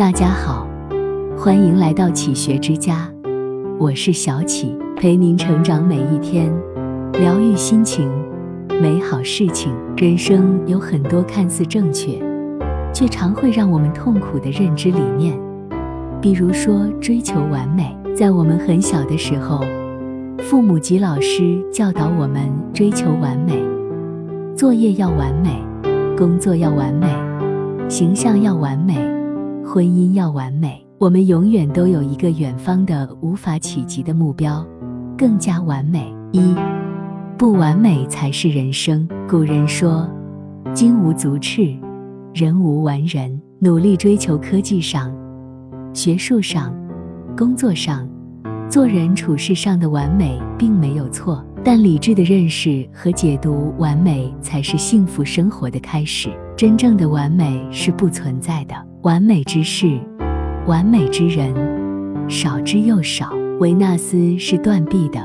大家好，欢迎来到启学之家，我是小启，陪您成长每一天，疗愈心情，美好事情。人生有很多看似正确，却常会让我们痛苦的认知理念，比如说追求完美。在我们很小的时候，父母及老师教导我们追求完美，作业要完美，工作要完美，形象要完美。婚姻要完美，我们永远都有一个远方的无法企及的目标，更加完美。一不完美才是人生。古人说：“金无足赤，人无完人。”努力追求科技上、学术上、工作上、做人处事上的完美，并没有错。但理智的认识和解读，完美才是幸福生活的开始。真正的完美是不存在的。完美之事，完美之人，少之又少。维纳斯是断臂的，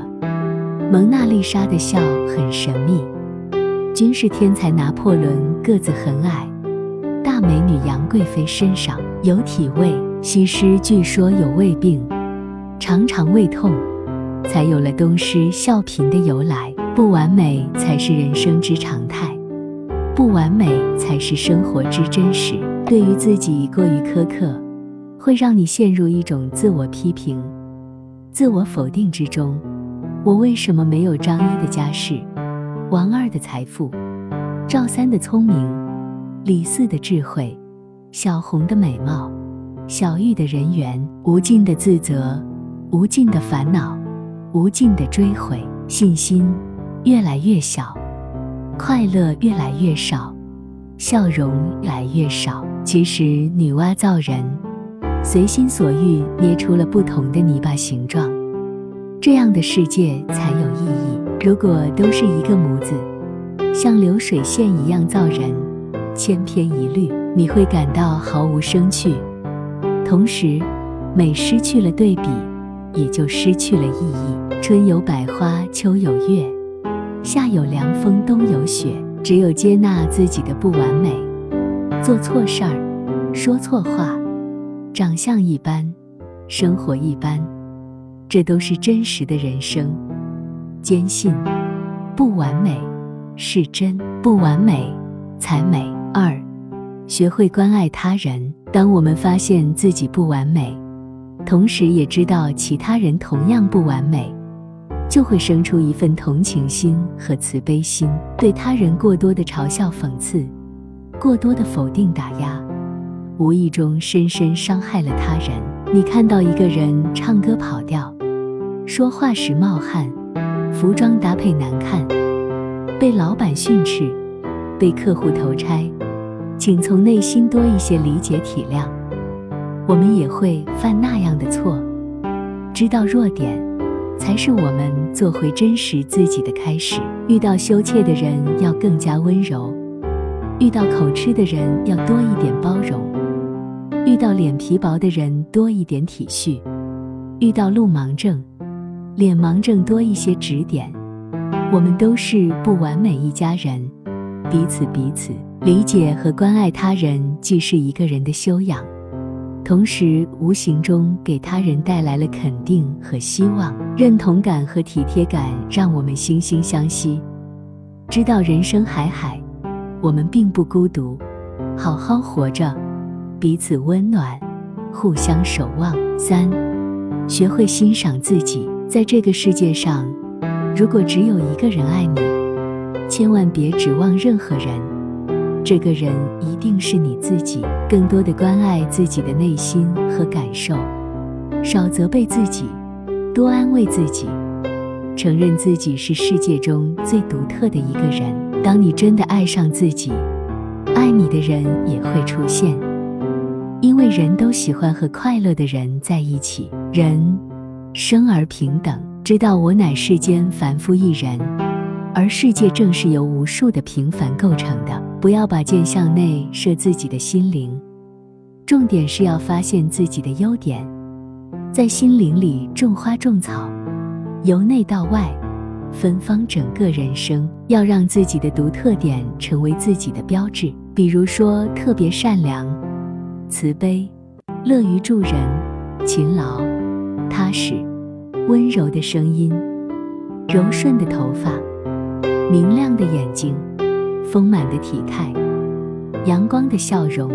蒙娜丽莎的笑很神秘，军事天才拿破仑个子很矮，大美女杨贵妃身上有体味，西施据说有胃病，常常胃痛，才有了东施效颦的由来。不完美才是人生之常态，不完美才是生活之真实。对于自己过于苛刻，会让你陷入一种自我批评、自我否定之中。我为什么没有张一的家世、王二的财富、赵三的聪明、李四的智慧、小红的美貌、小玉的人缘？无尽的自责，无尽的烦恼，无尽的追悔，信心越来越小，快乐越来越少。笑容越来越少。其实女娲造人，随心所欲捏出了不同的泥巴形状，这样的世界才有意义。如果都是一个模子，像流水线一样造人，千篇一律，你会感到毫无生趣。同时，美失去了对比，也就失去了意义。春有百花，秋有月，夏有凉风，冬有雪。只有接纳自己的不完美，做错事儿，说错话，长相一般，生活一般，这都是真实的人生。坚信不完美是真，不完美才美。二，学会关爱他人。当我们发现自己不完美，同时也知道其他人同样不完美。就会生出一份同情心和慈悲心。对他人过多的嘲笑、讽刺，过多的否定、打压，无意中深深伤害了他人。你看到一个人唱歌跑调，说话时冒汗，服装搭配难看，被老板训斥，被客户投拆，请从内心多一些理解体谅。我们也会犯那样的错，知道弱点。才是我们做回真实自己的开始。遇到羞怯的人要更加温柔，遇到口吃的人要多一点包容，遇到脸皮薄的人多一点体恤，遇到路盲症、脸盲症多一些指点。我们都是不完美一家人，彼此彼此理解和关爱他人，既是一个人的修养。同时，无形中给他人带来了肯定和希望、认同感和体贴感，让我们惺惺相惜，知道人生海海，我们并不孤独，好好活着，彼此温暖，互相守望。三，学会欣赏自己，在这个世界上，如果只有一个人爱你，千万别指望任何人。这个人一定是你自己，更多的关爱自己的内心和感受，少责备自己，多安慰自己，承认自己是世界中最独特的一个人。当你真的爱上自己，爱你的人也会出现，因为人都喜欢和快乐的人在一起。人生而平等，知道我乃世间凡夫一人，而世界正是由无数的平凡构成的。不要把箭向内射自己的心灵，重点是要发现自己的优点，在心灵里种花种草，由内到外芬芳整个人生。要让自己的独特点成为自己的标志，比如说特别善良、慈悲、乐于助人、勤劳、踏实、温柔的声音、柔顺的头发、明亮的眼睛、丰满的体态、阳光的笑容，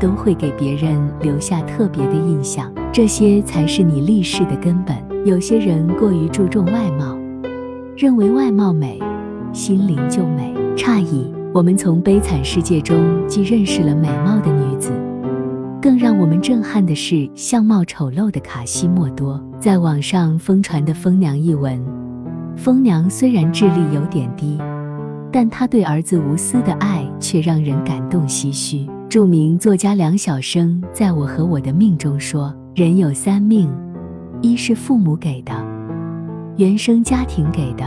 都会给别人留下特别的印象。这些才是你立世的根本。有些人过于注重外貌，认为外貌美，心灵就美。诧异，我们从悲惨世界中既认识了美貌的女子，更让我们震撼的是相貌丑陋的卡西莫多。在网上疯传的疯娘一文，疯娘虽然智力有点低，但她对儿子无私的爱却让人感动唏嘘。著名作家梁晓声在我和我的命中说。人有三命，一是父母给的，原生家庭给的，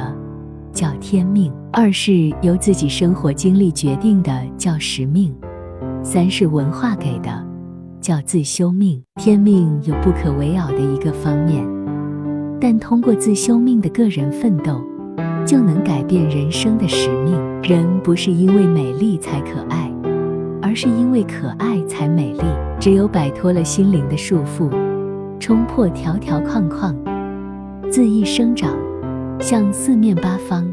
叫天命；二是由自己生活经历决定的，叫使命；三是文化给的，叫自修命。天命有不可为拗的一个方面，但通过自修命的个人奋斗，就能改变人生的使命。人不是因为美丽才可爱，而是因为可爱才美丽。只有摆脱了心灵的束缚，冲破条条框框，恣意生长，向四面八方，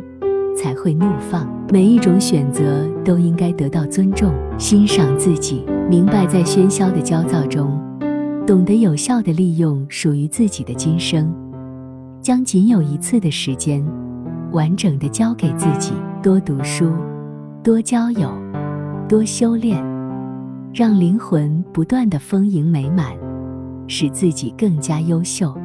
才会怒放。每一种选择都应该得到尊重。欣赏自己，明白在喧嚣的焦躁中，懂得有效的利用属于自己的今生，将仅有一次的时间，完整的交给自己。多读书，多交友，多修炼。让灵魂不断的丰盈美满，使自己更加优秀。